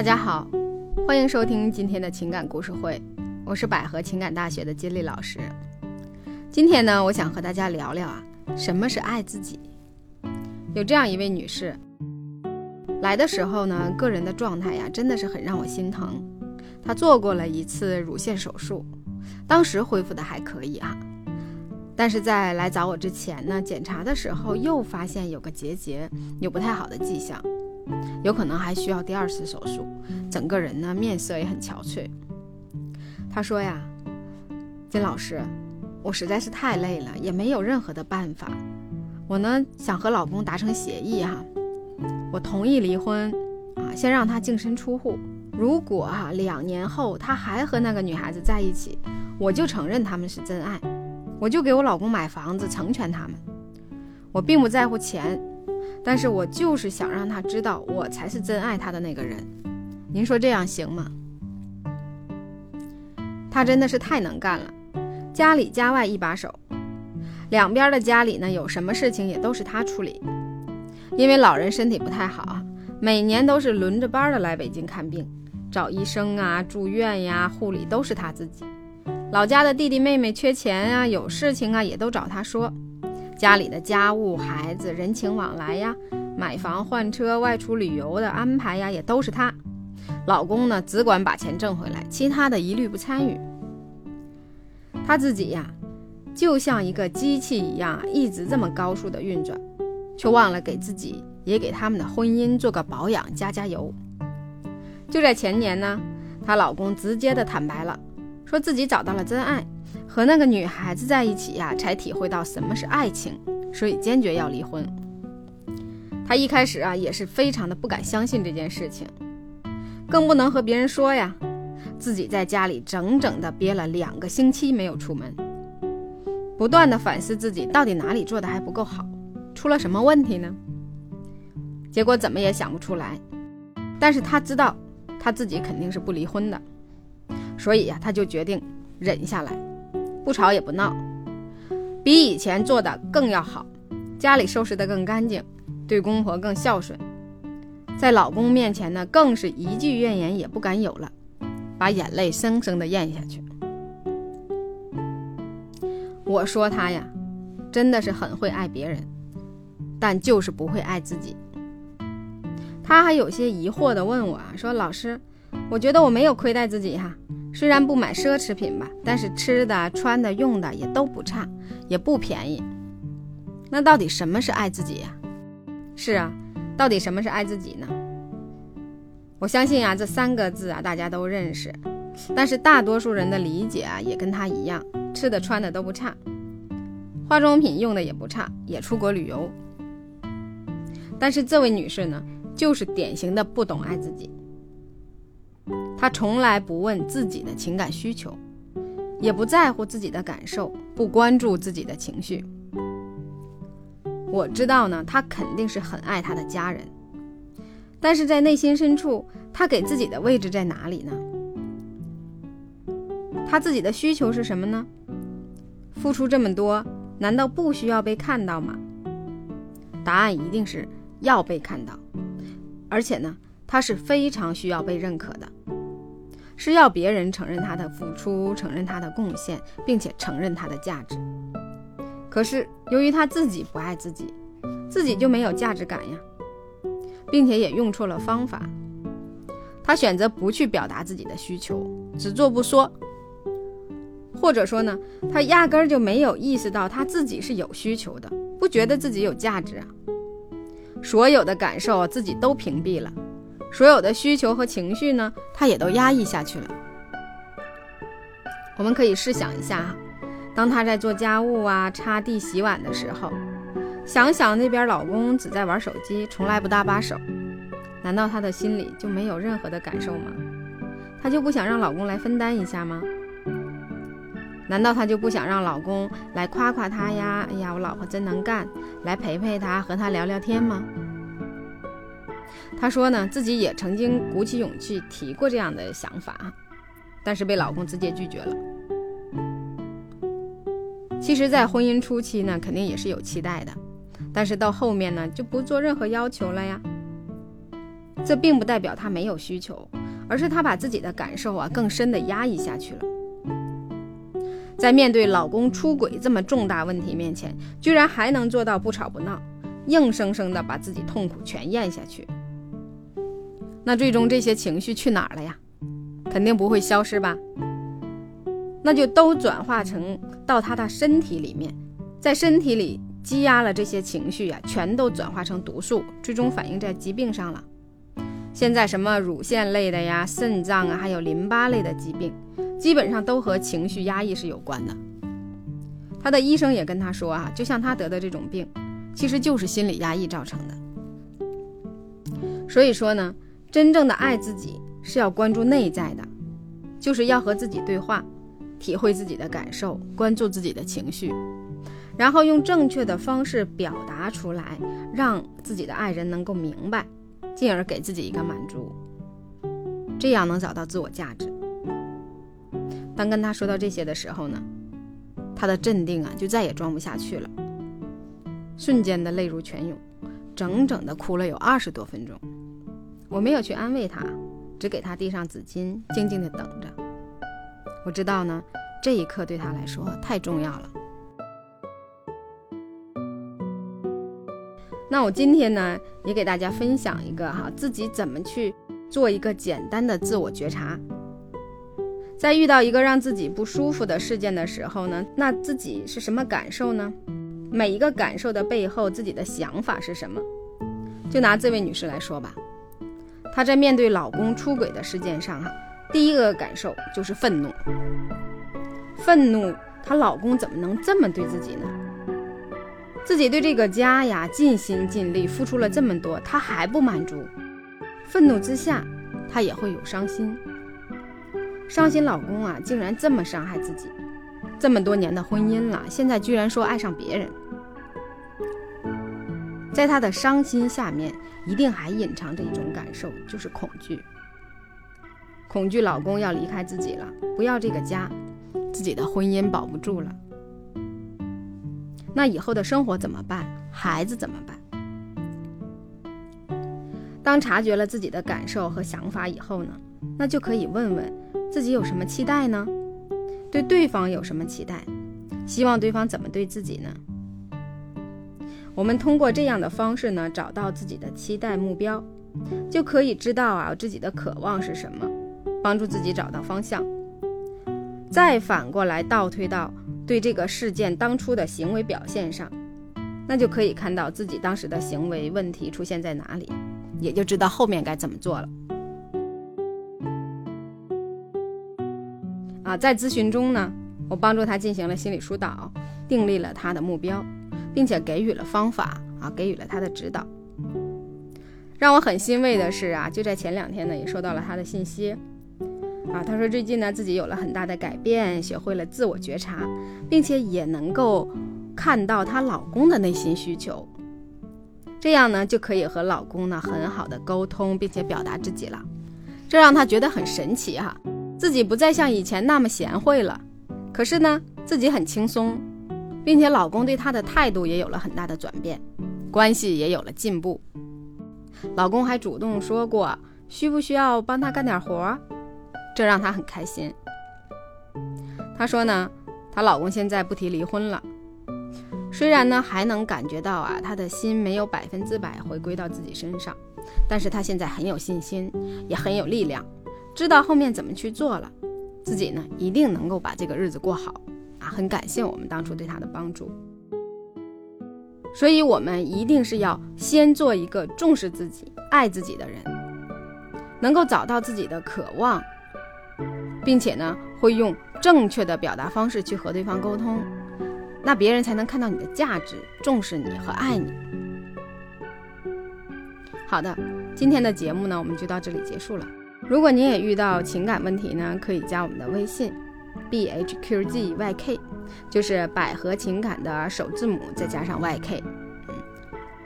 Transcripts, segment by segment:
大家好，欢迎收听今天的情感故事会，我是百合情感大学的金丽老师。今天呢，我想和大家聊聊啊，什么是爱自己。有这样一位女士来的时候呢，个人的状态呀，真的是很让我心疼。她做过了一次乳腺手术，当时恢复的还可以啊，但是在来找我之前呢，检查的时候又发现有个结节，有不太好的迹象。有可能还需要第二次手术，整个人呢面色也很憔悴。他说呀，金老师，我实在是太累了，也没有任何的办法。我呢想和老公达成协议哈，我同意离婚啊，先让他净身出户。如果哈两年后他还和那个女孩子在一起，我就承认他们是真爱，我就给我老公买房子成全他们。我并不在乎钱。但是我就是想让他知道，我才是真爱他的那个人。您说这样行吗？他真的是太能干了，家里家外一把手，两边的家里呢有什么事情也都是他处理。因为老人身体不太好，每年都是轮着班的来北京看病、找医生啊、住院呀、护理都是他自己。老家的弟弟妹妹缺钱啊、有事情啊，也都找他说。家里的家务、孩子、人情往来呀，买房换车、外出旅游的安排呀，也都是她。老公呢，只管把钱挣回来，其他的一律不参与。她自己呀，就像一个机器一样，一直这么高速的运转，却忘了给自己也给他们的婚姻做个保养、加加油。就在前年呢，她老公直接的坦白了，说自己找到了真爱。和那个女孩子在一起呀，才体会到什么是爱情，所以坚决要离婚。他一开始啊，也是非常的不敢相信这件事情，更不能和别人说呀。自己在家里整整的憋了两个星期没有出门，不断的反思自己到底哪里做的还不够好，出了什么问题呢？结果怎么也想不出来。但是他知道，他自己肯定是不离婚的，所以呀，他就决定忍下来。不吵也不闹，比以前做的更要好，家里收拾得更干净，对公婆更孝顺，在老公面前呢，更是一句怨言也不敢有了，把眼泪生生的咽下去。我说他呀，真的是很会爱别人，但就是不会爱自己。他还有些疑惑的问我啊，说老师，我觉得我没有亏待自己哈。虽然不买奢侈品吧，但是吃的、穿的、用的也都不差，也不便宜。那到底什么是爱自己呀？是啊，到底什么是爱自己呢？我相信啊，这三个字啊，大家都认识。但是大多数人的理解啊，也跟他一样，吃的、穿的都不差，化妆品用的也不差，也出国旅游。但是这位女士呢，就是典型的不懂爱自己。他从来不问自己的情感需求，也不在乎自己的感受，不关注自己的情绪。我知道呢，他肯定是很爱他的家人，但是在内心深处，他给自己的位置在哪里呢？他自己的需求是什么呢？付出这么多，难道不需要被看到吗？答案一定是要被看到，而且呢，他是非常需要被认可的。是要别人承认他的付出，承认他的贡献，并且承认他的价值。可是由于他自己不爱自己，自己就没有价值感呀，并且也用错了方法。他选择不去表达自己的需求，只做不说，或者说呢，他压根儿就没有意识到他自己是有需求的，不觉得自己有价值啊。所有的感受自己都屏蔽了。所有的需求和情绪呢，他也都压抑下去了。我们可以试想一下，当他在做家务啊、擦地、洗碗的时候，想想那边老公只在玩手机，从来不搭把手，难道他的心里就没有任何的感受吗？他就不想让老公来分担一下吗？难道他就不想让老公来夸夸他呀？哎呀，我老婆真能干，来陪陪他，和他聊聊天吗？她说呢，自己也曾经鼓起勇气提过这样的想法，但是被老公直接拒绝了。其实，在婚姻初期呢，肯定也是有期待的，但是到后面呢，就不做任何要求了呀。这并不代表他没有需求，而是他把自己的感受啊更深的压抑下去了。在面对老公出轨这么重大问题面前，居然还能做到不吵不闹，硬生生的把自己痛苦全咽下去。那最终这些情绪去哪儿了呀？肯定不会消失吧？那就都转化成到他的身体里面，在身体里积压了这些情绪呀，全都转化成毒素，最终反映在疾病上了。现在什么乳腺类的呀、肾脏啊，还有淋巴类的疾病。基本上都和情绪压抑是有关的。他的医生也跟他说啊，就像他得的这种病，其实就是心理压抑造成的。所以说呢，真正的爱自己是要关注内在的，就是要和自己对话，体会自己的感受，关注自己的情绪，然后用正确的方式表达出来，让自己的爱人能够明白，进而给自己一个满足，这样能找到自我价值。当跟他说到这些的时候呢，他的镇定啊就再也装不下去了，瞬间的泪如泉涌，整整的哭了有二十多分钟。我没有去安慰他，只给他递上纸巾，静静的等着。我知道呢，这一刻对他来说太重要了。那我今天呢，也给大家分享一个哈，自己怎么去做一个简单的自我觉察。在遇到一个让自己不舒服的事件的时候呢，那自己是什么感受呢？每一个感受的背后，自己的想法是什么？就拿这位女士来说吧，她在面对老公出轨的事件上，哈，第一个感受就是愤怒。愤怒，她老公怎么能这么对自己呢？自己对这个家呀尽心尽力，付出了这么多，她还不满足。愤怒之下，她也会有伤心。伤心老公啊，竟然这么伤害自己，这么多年的婚姻了，现在居然说爱上别人，在他的伤心下面，一定还隐藏着一种感受，就是恐惧。恐惧老公要离开自己了，不要这个家，自己的婚姻保不住了，那以后的生活怎么办？孩子怎么办？当察觉了自己的感受和想法以后呢，那就可以问问。自己有什么期待呢？对对方有什么期待？希望对方怎么对自己呢？我们通过这样的方式呢，找到自己的期待目标，就可以知道啊自己的渴望是什么，帮助自己找到方向。再反过来倒推到对这个事件当初的行为表现上，那就可以看到自己当时的行为问题出现在哪里，也就知道后面该怎么做了。啊，在咨询中呢，我帮助他进行了心理疏导，订立了他的目标，并且给予了方法啊，给予了他的指导。让我很欣慰的是啊，就在前两天呢，也收到了他的信息啊，他说最近呢自己有了很大的改变，学会了自我觉察，并且也能够看到她老公的内心需求，这样呢就可以和老公呢很好的沟通，并且表达自己了，这让她觉得很神奇哈。自己不再像以前那么贤惠了，可是呢，自己很轻松，并且老公对她的态度也有了很大的转变，关系也有了进步。老公还主动说过需不需要帮他干点活，这让她很开心。她说呢，她老公现在不提离婚了，虽然呢还能感觉到啊，他的心没有百分之百回归到自己身上，但是她现在很有信心，也很有力量。知道后面怎么去做了，自己呢一定能够把这个日子过好！很感谢我们当初对他的帮助，所以我们一定是要先做一个重视自己、爱自己的人，能够找到自己的渴望，并且呢会用正确的表达方式去和对方沟通，那别人才能看到你的价值，重视你和爱你。好的，今天的节目呢我们就到这里结束了。如果您也遇到情感问题呢，可以加我们的微信，b h q g y k，就是百合情感的首字母再加上 y k，嗯，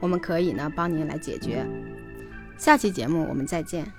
我们可以呢帮您来解决。下期节目我们再见。